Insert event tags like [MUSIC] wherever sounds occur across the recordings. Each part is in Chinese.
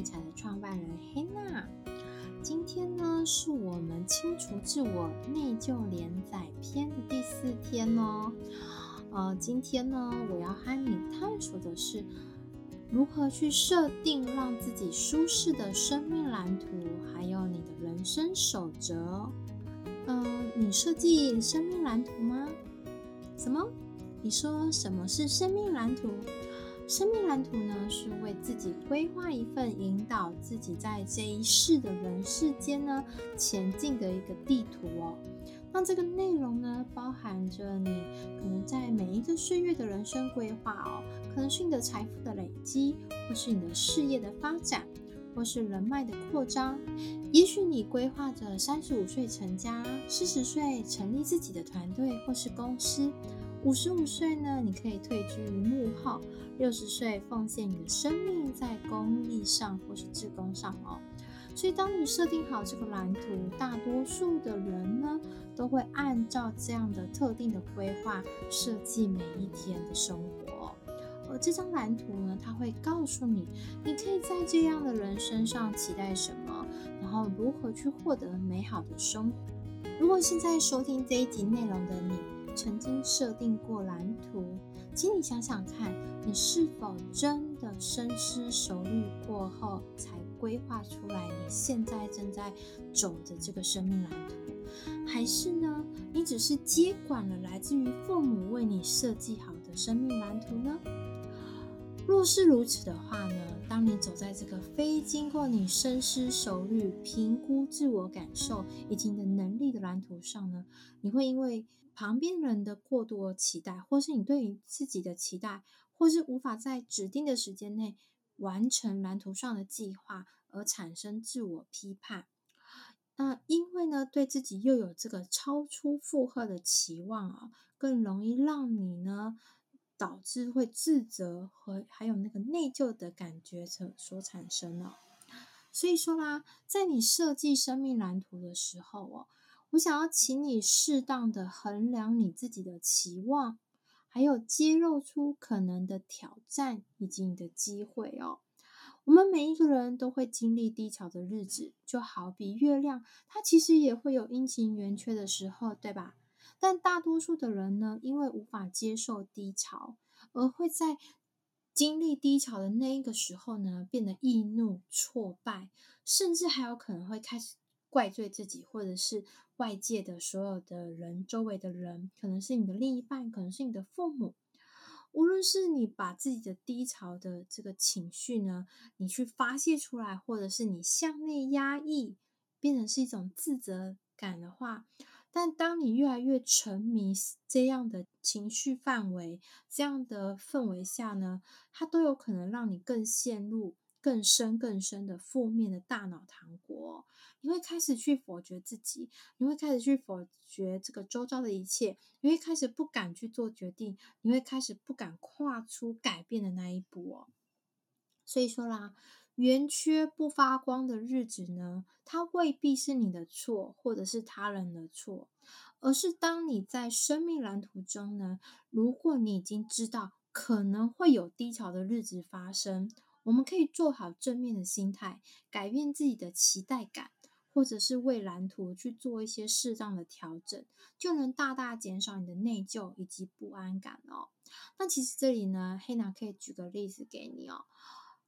理财的创办人黑娜。今天呢，是我们清除自我内疚连载篇的第四天哦。呃，今天呢，我要和你探索的是如何去设定让自己舒适的生命蓝图，还有你的人生守则。嗯、你设计生命蓝图吗？什么？你说什么是生命蓝图？生命蓝图呢，是为自己规划一份引导自己在这一世的人世间呢前进的一个地图哦。那这个内容呢，包含着你可能在每一个岁月的人生规划哦，可能是你的财富的累积，或是你的事业的发展，或是人脉的扩张。也许你规划着三十五岁成家，四十岁成立自己的团队或是公司。五十五岁呢，你可以退居于幕后；六十岁奉献你的生命在公益上或是志工上哦。所以，当你设定好这个蓝图，大多数的人呢，都会按照这样的特定的规划设计每一天的生活。而这张蓝图呢，它会告诉你，你可以在这样的人身上期待什么，然后如何去获得美好的生活。如果现在收听这一集内容的你，曾经设定过蓝图，请你想想看，你是否真的深思熟虑过后才规划出来你现在正在走的这个生命蓝图？还是呢，你只是接管了来自于父母为你设计好的生命蓝图呢？若是如此的话呢，当你走在这个非经过你深思熟虑、评估自我感受以及你的能力的蓝图上呢，你会因为旁边人的过多的期待，或是你对于自己的期待，或是无法在指定的时间内完成蓝图上的计划，而产生自我批判。那因为呢，对自己又有这个超出负荷的期望啊，更容易让你呢，导致会自责和还有那个内疚的感觉所所产生了。所以说啦，在你设计生命蓝图的时候哦。我想要请你适当的衡量你自己的期望，还有揭露出可能的挑战以及你的机会哦。我们每一个人都会经历低潮的日子，就好比月亮，它其实也会有阴晴圆缺的时候，对吧？但大多数的人呢，因为无法接受低潮，而会在经历低潮的那一个时候呢，变得易怒、挫败，甚至还有可能会开始。怪罪自己，或者是外界的所有的人，周围的人，可能是你的另一半，可能是你的父母。无论是你把自己的低潮的这个情绪呢，你去发泄出来，或者是你向内压抑，变成是一种自责感的话，但当你越来越沉迷这样的情绪范围、这样的氛围下呢，它都有可能让你更陷入。更深更深的负面的大脑糖果，你会开始去否决自己，你会开始去否决这个周遭的一切，你会开始不敢去做决定，你会开始不敢跨出改变的那一步哦。所以说啦，圆缺不发光的日子呢，它未必是你的错，或者是他人的错，而是当你在生命蓝图中呢，如果你已经知道可能会有低潮的日子发生。我们可以做好正面的心态，改变自己的期待感，或者是为蓝图去做一些适当的调整，就能大大减少你的内疚以及不安感哦。那其实这里呢，黑娜可以举个例子给你哦。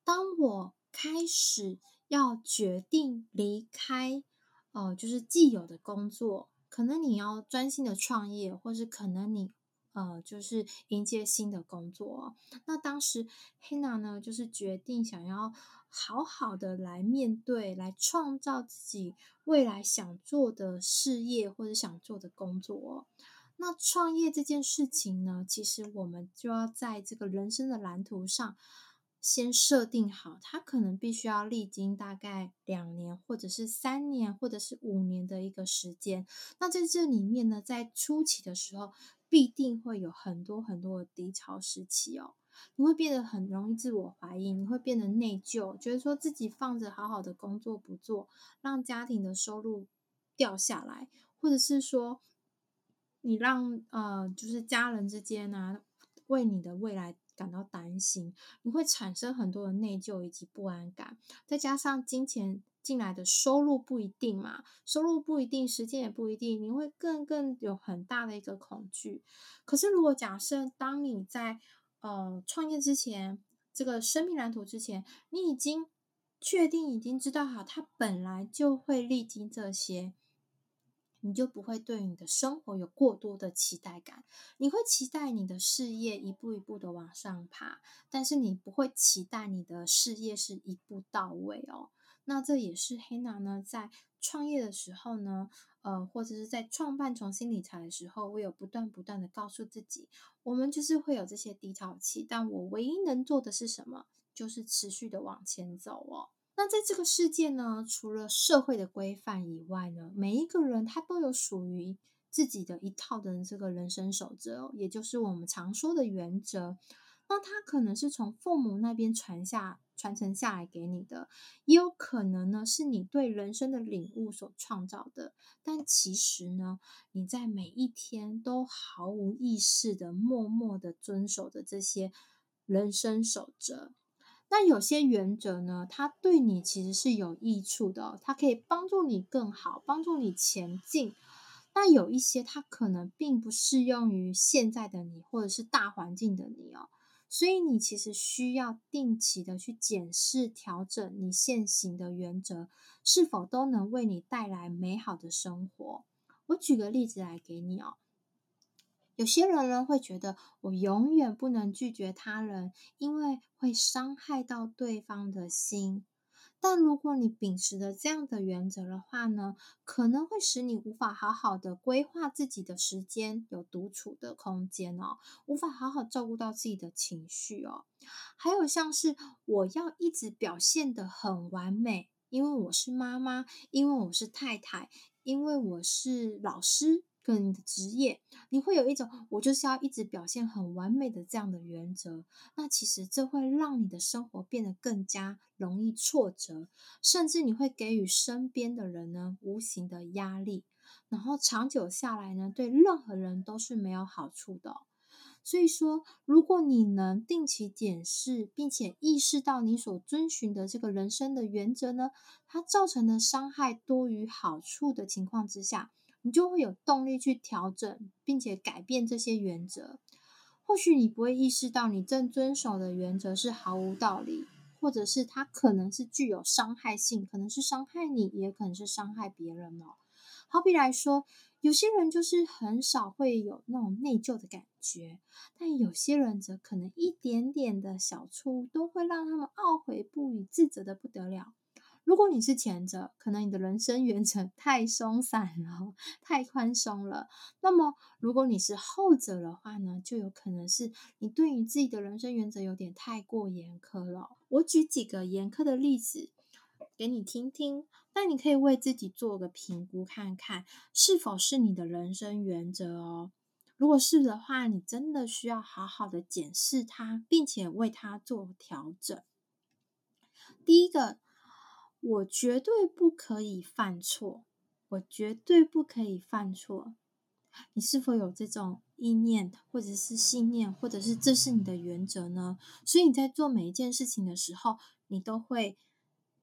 当我开始要决定离开，呃，就是既有的工作，可能你要专心的创业，或是可能你。呃，就是迎接新的工作。那当时黑娜呢，就是决定想要好好的来面对，来创造自己未来想做的事业或者想做的工作。那创业这件事情呢，其实我们就要在这个人生的蓝图上先设定好，它可能必须要历经大概两年，或者是三年，或者是五年的一个时间。那在这里面呢，在初期的时候。必定会有很多很多的低潮时期哦，你会变得很容易自我怀疑，你会变得内疚，觉得说自己放着好好的工作不做，让家庭的收入掉下来，或者是说你让呃，就是家人之间呢、啊，为你的未来感到担心，你会产生很多的内疚以及不安感，再加上金钱进来的收入不一定嘛，收入不一定，时间也不一定，你会更更有很大的一个恐惧。可是如果假设当你在呃创业之前，这个生命蓝图之前，你已经确定已经知道好，它本来就会历经这些。你就不会对你的生活有过多的期待感，你会期待你的事业一步一步的往上爬，但是你不会期待你的事业是一步到位哦。那这也是 Hannah 呢在创业的时候呢，呃，或者是在创办重新理财的时候，我有不断不断的告诉自己，我们就是会有这些低潮期，但我唯一能做的是什么？就是持续的往前走哦。那在这个世界呢，除了社会的规范以外呢，每一个人他都有属于自己的一套的这个人生守则，也就是我们常说的原则。那它可能是从父母那边传下传承下来给你的，也有可能呢是你对人生的领悟所创造的。但其实呢，你在每一天都毫无意识的默默的遵守着这些人生守则。那有些原则呢，它对你其实是有益处的，它可以帮助你更好，帮助你前进。那有一些它可能并不适用于现在的你，或者是大环境的你哦。所以你其实需要定期的去检视、调整你现行的原则，是否都能为你带来美好的生活。我举个例子来给你哦。有些人呢会觉得我永远不能拒绝他人，因为会伤害到对方的心。但如果你秉持着这样的原则的话呢，可能会使你无法好好的规划自己的时间，有独处的空间哦，无法好好照顾到自己的情绪哦。还有像是我要一直表现的很完美，因为我是妈妈，因为我是太太，因为我是老师。跟你的职业，你会有一种我就是要一直表现很完美的这样的原则。那其实这会让你的生活变得更加容易挫折，甚至你会给予身边的人呢无形的压力，然后长久下来呢，对任何人都是没有好处的。所以说，如果你能定期检视，并且意识到你所遵循的这个人生的原则呢，它造成的伤害多于好处的情况之下。你就会有动力去调整，并且改变这些原则。或许你不会意识到，你正遵守的原则是毫无道理，或者是它可能是具有伤害性，可能是伤害你，也可能是伤害别人哦。好比来说，有些人就是很少会有那种内疚的感觉，但有些人则可能一点点的小错误都会让他们懊悔不已，自责的不得了。如果你是前者，可能你的人生原则 [LAUGHS] 太松散了，太宽松了。那么，如果你是后者的话呢，就有可能是你对你自己的人生原则有点太过严苛了。我举几个严苛的例子给你听听，那你可以为自己做个评估，看看是否是你的人生原则哦。如果是的话，你真的需要好好的检视它，并且为它做调整。第一个。我绝对不可以犯错，我绝对不可以犯错。你是否有这种意念，或者是信念，或者是这是你的原则呢？所以你在做每一件事情的时候，你都会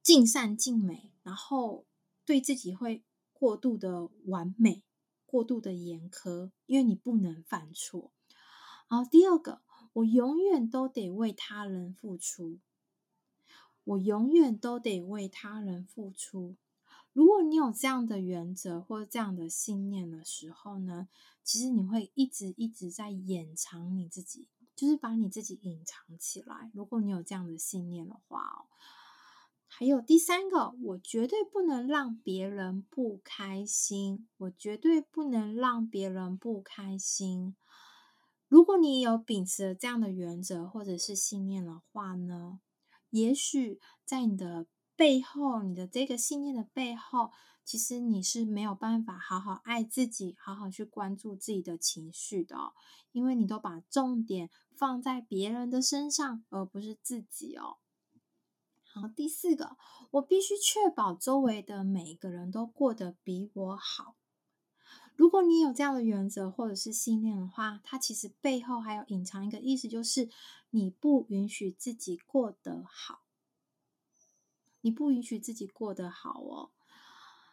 尽善尽美，然后对自己会过度的完美，过度的严苛，因为你不能犯错。好，第二个，我永远都得为他人付出。我永远都得为他人付出。如果你有这样的原则或这样的信念的时候呢，其实你会一直一直在掩藏你自己，就是把你自己隐藏起来。如果你有这样的信念的话哦，还有第三个，我绝对不能让别人不开心。我绝对不能让别人不开心。如果你有秉持这样的原则或者是信念的话呢，也许在你的背后，你的这个信念的背后，其实你是没有办法好好爱自己，好好去关注自己的情绪的，因为你都把重点放在别人的身上，而不是自己哦。好，第四个，我必须确保周围的每一个人都过得比我好。如果你有这样的原则或者是信念的话，它其实背后还有隐藏一个意思，就是你不允许自己过得好，你不允许自己过得好哦。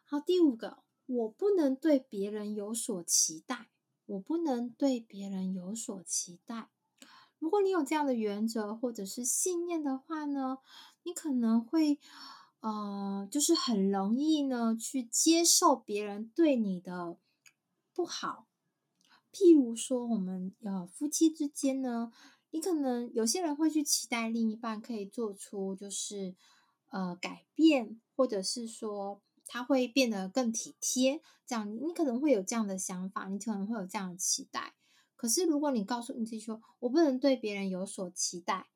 好，第五个，我不能对别人有所期待，我不能对别人有所期待。如果你有这样的原则或者是信念的话呢，你可能会，呃，就是很容易呢去接受别人对你的不好。譬如说，我们呃夫妻之间呢，你可能有些人会去期待另一半可以做出就是呃改变，或者是说他会变得更体贴，这样你可能会有这样的想法，你可能会有这样的期待。可是，如果你告诉你自己说“我不能对别人有所期待”，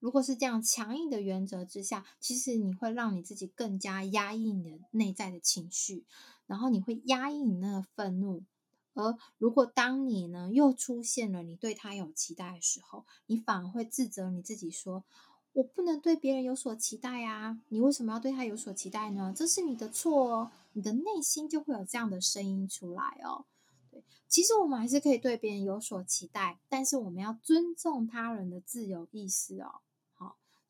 如果是这样强硬的原则之下，其实你会让你自己更加压抑你的内在的情绪，然后你会压抑你那个愤怒。而如果当你呢又出现了你对他有期待的时候，你反而会自责你自己说：“我不能对别人有所期待啊！你为什么要对他有所期待呢？这是你的错哦。”你的内心就会有这样的声音出来哦。其实我们还是可以对别人有所期待，但是我们要尊重他人的自由意识哦。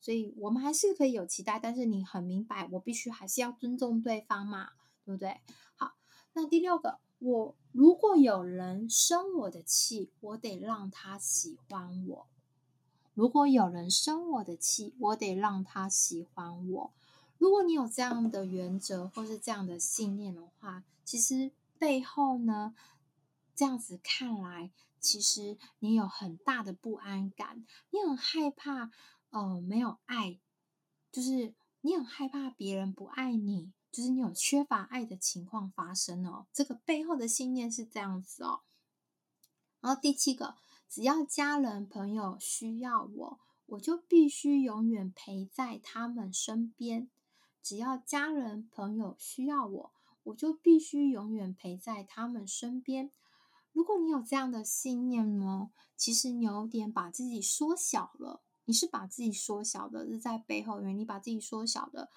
所以我们还是可以有期待，但是你很明白，我必须还是要尊重对方嘛，对不对？好，那第六个，我如果有人生我的气，我得让他喜欢我。如果有人生我的气，我得让他喜欢我。如果你有这样的原则或是这样的信念的话，其实背后呢，这样子看来，其实你有很大的不安感，你很害怕，呃，没有爱，就是你很害怕别人不爱你，就是你有缺乏爱的情况发生哦。这个背后的信念是这样子哦。然后第七个，只要家人朋友需要我，我就必须永远陪在他们身边。只要家人朋友需要我，我就必须永远陪在他们身边。如果你有这样的信念呢，其实你有点把自己缩小了。你是把自己缩小的，是在背后，因为你把自己缩小的。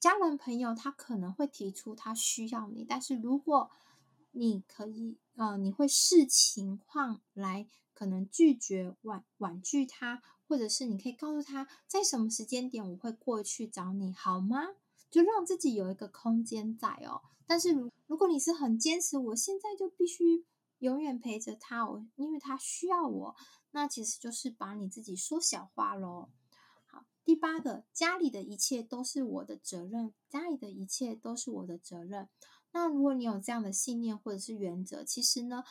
家人朋友他可能会提出他需要你，但是如果你可以，呃，你会视情况来可能拒绝婉婉拒他，或者是你可以告诉他，在什么时间点我会过去找你，好吗？就让自己有一个空间在哦。但是如如果你是很坚持，我现在就必须永远陪着他，我因为他需要我，那其实就是把你自己缩小化喽。好，第八个，家里的一切都是我的责任，家里的一切都是我的责任。那如果你有这样的信念或者是原则，其实呢，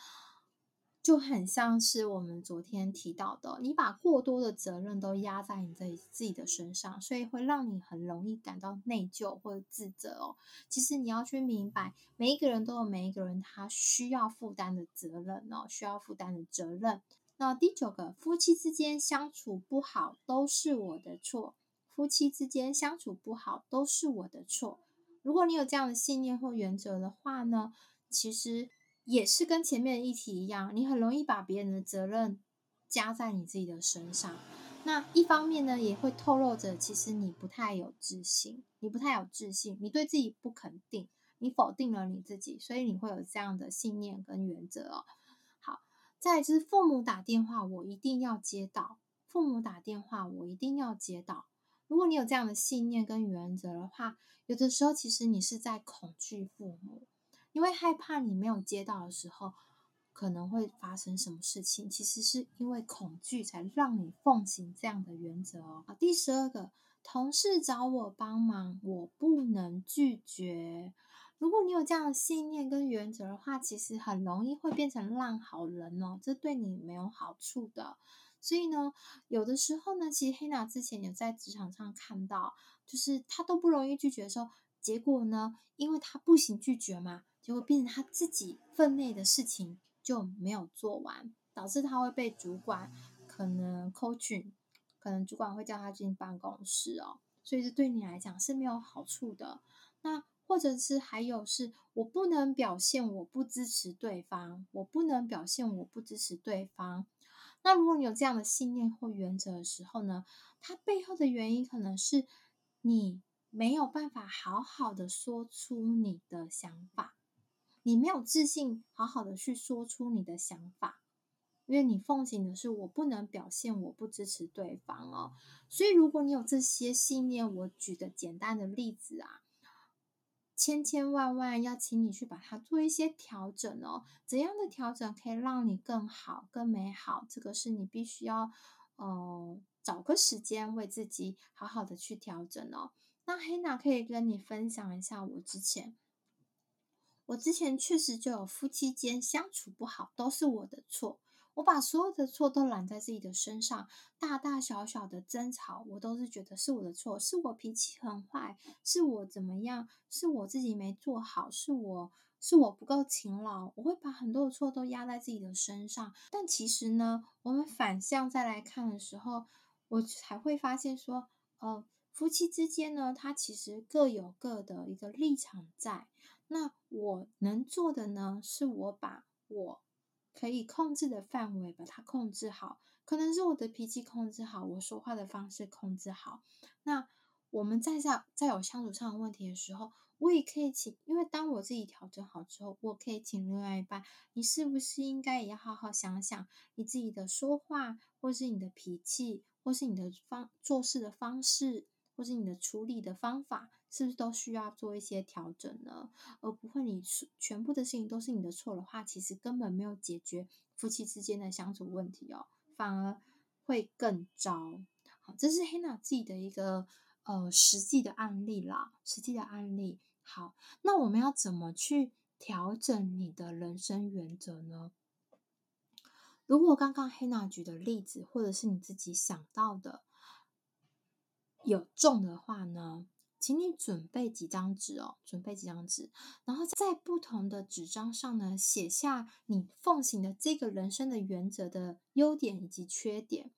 就很像是我们昨天提到的，你把过多的责任都压在你自己自己的身上，所以会让你很容易感到内疚或者自责哦。其实你要去明白，每一个人都有每一个人他需要负担的责任哦，需要负担的责任。那第九个，夫妻之间相处不好都是我的错，夫妻之间相处不好都是我的错。如果你有这样的信念或原则的话呢，其实。也是跟前面的议题一样，你很容易把别人的责任加在你自己的身上。那一方面呢，也会透露着其实你不太有自信，你不太有自信，你对自己不肯定，你否定了你自己，所以你会有这样的信念跟原则哦。再来就是父母打电话，我一定要接到。父母打电话，我一定要接到。如果你有这样的信念跟原则的话，有的时候其实你是在恐惧父母。因为害怕你没有接到的时候，可能会发生什么事情，其实是因为恐惧才让你奉行这样的原则哦。第十二个，同事找我帮忙，我不能拒绝。如果你有这样的信念跟原则的话，其实很容易会变成烂好人哦，这对你没有好处的。所以呢，有的时候呢，其实黑娜之前有在职场上看到，就是他都不容易拒绝的时候，结果呢，因为他不行拒绝嘛。结果变成他自己分内的事情就没有做完，导致他会被主管可能 coach，可能主管会叫他进办公室哦，所以这对你来讲是没有好处的。那或者是还有是我不能表现我不支持对方，我不能表现我不支持对方。那如果你有这样的信念或原则的时候呢，它背后的原因可能是你没有办法好好的说出你的想法。你没有自信，好好的去说出你的想法，因为你奉行的是我不能表现我不支持对方哦。所以，如果你有这些信念，我举个简单的例子啊，千千万万要请你去把它做一些调整哦。怎样的调整可以让你更好、更美好？这个是你必须要呃找个时间为自己好好的去调整哦。那黑娜可以跟你分享一下我之前。我之前确实就有夫妻间相处不好，都是我的错。我把所有的错都揽在自己的身上，大大小小的争吵，我都是觉得是我的错，是我脾气很坏，是我怎么样，是我自己没做好，是我是我不够勤劳。我会把很多的错都压在自己的身上。但其实呢，我们反向再来看的时候，我才会发现说，呃，夫妻之间呢，他其实各有各的一个立场在。那我能做的呢，是我把我可以控制的范围把它控制好，可能是我的脾气控制好，我说话的方式控制好。那我们在在在有相处上的问题的时候，我也可以请，因为当我自己调整好之后，我可以请另外一半，你是不是应该也要好好想想你自己的说话，或是你的脾气，或是你的方做事的方式，或是你的处理的方法。是不是都需要做一些调整呢？而不会你全部的事情都是你的错的话，其实根本没有解决夫妻之间的相处问题哦，反而会更糟。好，这是黑娜自己的一个呃实际的案例啦，实际的案例。好，那我们要怎么去调整你的人生原则呢？如果刚刚黑娜举的例子，或者是你自己想到的有中的话呢？请你准备几张纸哦，准备几张纸，然后在不同的纸张上呢，写下你奉行的这个人生的原则的优点以及缺点。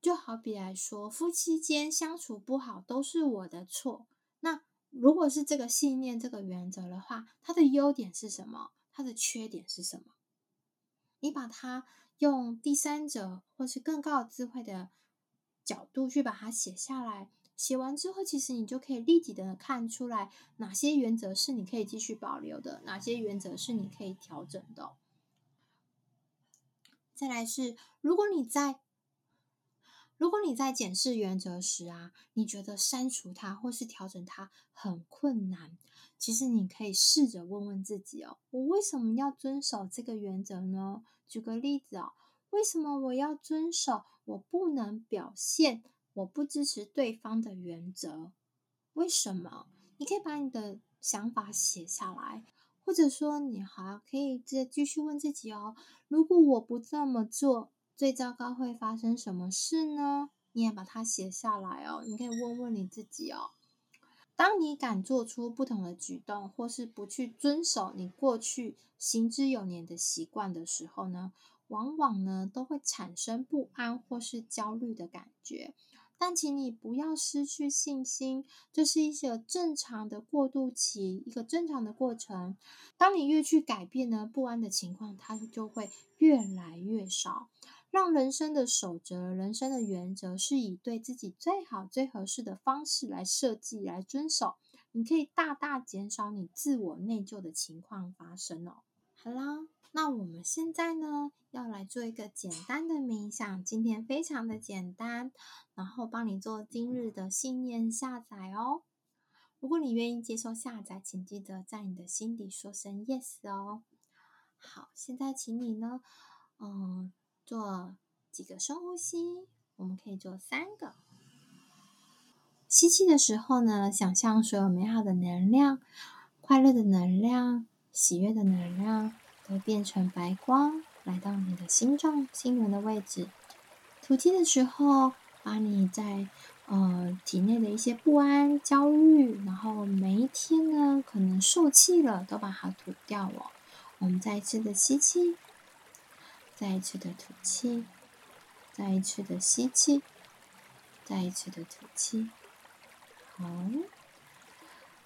就好比来说，夫妻间相处不好都是我的错。那如果是这个信念、这个原则的话，它的优点是什么？它的缺点是什么？你把它用第三者或是更高的智慧的角度去把它写下来。写完之后，其实你就可以立即的看出来哪些原则是你可以继续保留的，哪些原则是你可以调整的。再来是，如果你在如果你在检视原则时啊，你觉得删除它或是调整它很困难，其实你可以试着问问自己哦，我为什么要遵守这个原则呢？举个例子哦，为什么我要遵守？我不能表现。我不支持对方的原则，为什么？你可以把你的想法写下来，或者说你还可以再继续问自己哦：如果我不这么做，最糟糕会发生什么事呢？你也把它写下来哦。你可以问问你自己哦：当你敢做出不同的举动，或是不去遵守你过去行之有年的习惯的时候呢，往往呢都会产生不安或是焦虑的感觉。但请你不要失去信心，这是一个正常的过渡期，一个正常的过程。当你越去改变呢，不安的情况它就会越来越少。让人生的守则、人生的原则是以对自己最好、最合适的方式来设计、来遵守，你可以大大减少你自我内疚的情况发生哦。好啦。那我们现在呢，要来做一个简单的冥想。今天非常的简单，然后帮你做今日的信念下载哦。如果你愿意接受下载，请记得在你的心底说声 yes 哦。好，现在请你呢，嗯，做几个深呼吸。我们可以做三个。吸气的时候呢，想象所有美好的能量、快乐的能量、喜悦的能量。会变成白光，来到你的心脏、心轮的位置。吐气的时候，把你在呃体内的一些不安、焦虑，然后每一天呢可能受气了，都把它吐掉哦。我们再一次的吸气，再一次的吐气，再一次的吸气，再一次的吐气。好。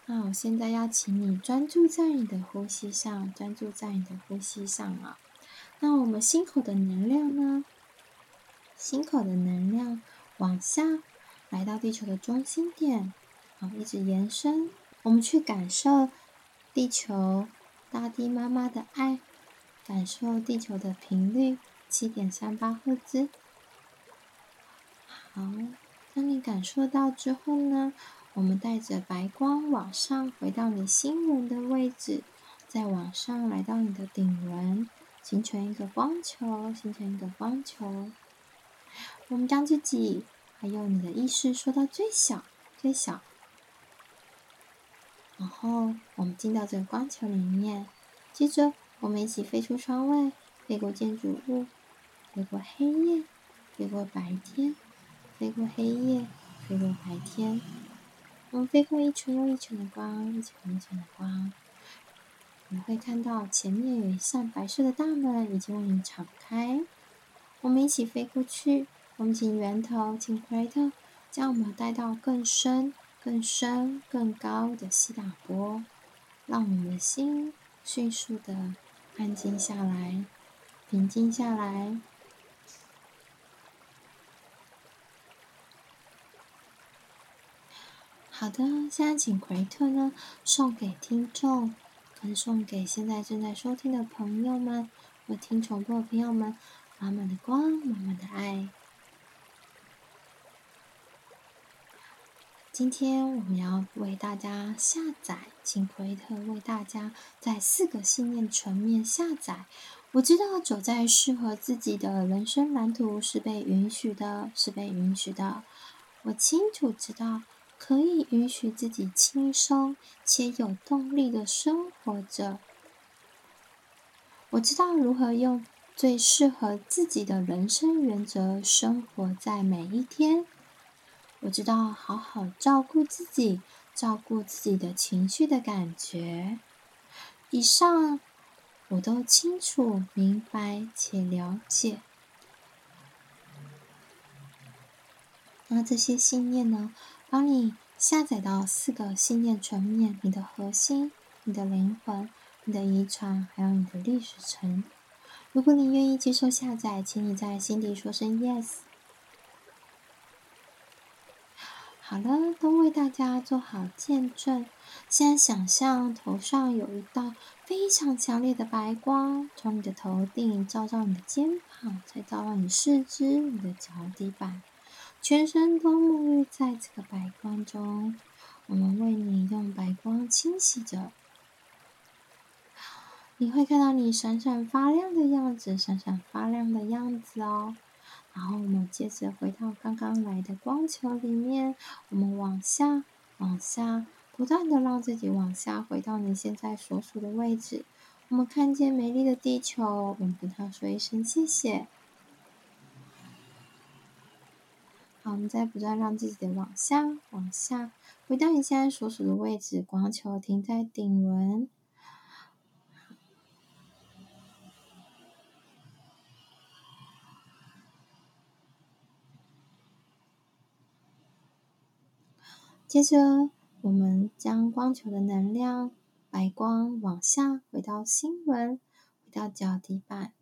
那我现在要请你专注在你的呼吸上，专注在你的呼吸上啊。那我们心口的能量呢？心口的能量往下来到地球的中心点，好，一直延伸。我们去感受地球大地妈妈的爱，感受地球的频率七点三八赫兹。好，当你感受到之后呢，我们带着白光往上回到你心轮的位置，再往上来到你的顶轮，形成一个光球，形成一个光球。我们将自己还有你的意识缩到最小，最小。然后我们进到这个光球里面，接着我们一起飞出窗外，飞过建筑物，飞过黑夜，飞过白天，飞过黑夜，飞过白天。我们飞过一圈又一圈的光，一圈又一圈的光。你会看到前面有一扇白色的大门已经为你敞开。我们一起飞过去，我们请源头，请 Creator 将我们带到更深。更深、更高的西打波，让我们的心迅速的安静下来、平静下来。好的，现在请奎特呢送给听众，跟送给现在正在收听的朋友们和听重播的朋友们，满满的光，满满的爱。今天我们要为大家下载，请奎特为大家在四个信念层面下载。我知道走在适合自己的人生蓝图是被允许的，是被允许的。我清楚知道可以允许自己轻松且有动力的生活着。我知道如何用最适合自己的人生原则生活在每一天。我知道好好照顾自己，照顾自己的情绪的感觉。以上我都清楚、明白且了解。那这些信念呢，帮你下载到四个信念层面：你的核心、你的灵魂、你的遗传，还有你的历史层。如果你愿意接受下载，请你在心底说声 “yes”。好了，都为大家做好见证。现在想象头上有一道非常强烈的白光，从你的头顶照到你的肩膀，再照到你四肢、你的脚底板，全身都沐浴在这个白光中。我们为你用白光清洗着，你会看到你闪闪发亮的样子，闪闪发亮的样子哦。然后我们接着回到刚刚来的光球里面，我们往下、往下，不断的让自己往下回到你现在所属的位置。我们看见美丽的地球，我们跟它说一声谢谢。好，我们再不断让自己的往下、往下，回到你现在所属的位置。光球停在顶轮。接着，我们将光球的能量白光往下回到心轮，回到脚底板，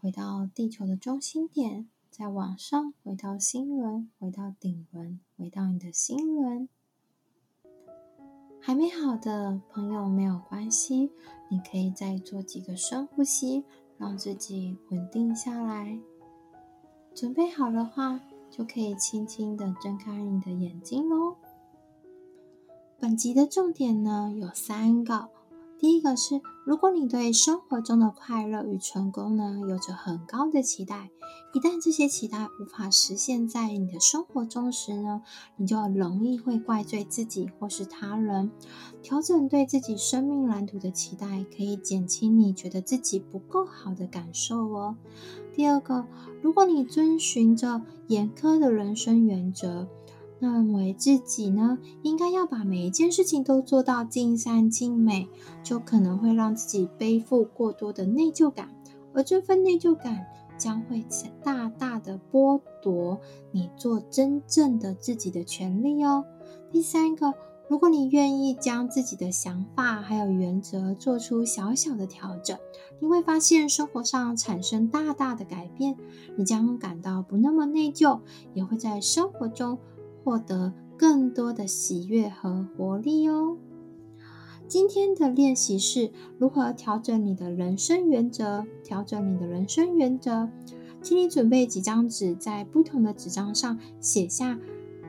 回到地球的中心点，再往上回到心轮，回到顶轮，回到你的心轮。还没好的朋友没有关系，你可以再做几个深呼吸，让自己稳定下来。准备好的话。就可以轻轻的睁开你的眼睛喽。本集的重点呢，有三个。第一个是，如果你对生活中的快乐与成功呢，有着很高的期待，一旦这些期待无法实现在你的生活中时呢，你就容易会怪罪自己或是他人。调整对自己生命蓝图的期待，可以减轻你觉得自己不够好的感受哦。第二个，如果你遵循着严苛的人生原则，认为自己呢，应该要把每一件事情都做到尽善尽美，就可能会让自己背负过多的内疚感，而这份内疚感将会大大的剥夺你做真正的自己的权利哦。第三个，如果你愿意将自己的想法还有原则做出小小的调整，你会发现生活上产生大大的改变，你将感到不那么内疚，也会在生活中。获得更多的喜悦和活力哦。今天的练习是如何调整你的人生原则？调整你的人生原则，请你准备几张纸，在不同的纸张上写下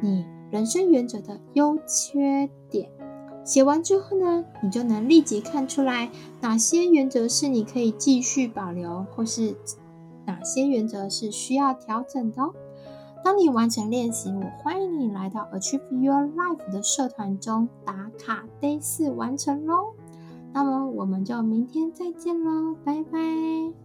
你人生原则的优缺点。写完之后呢，你就能立即看出来哪些原则是你可以继续保留，或是哪些原则是需要调整的哦。当你完成练习，我欢迎你来到 Achieve Your Life 的社团中打卡 Day 四完成喽。那么我们就明天再见喽，拜拜。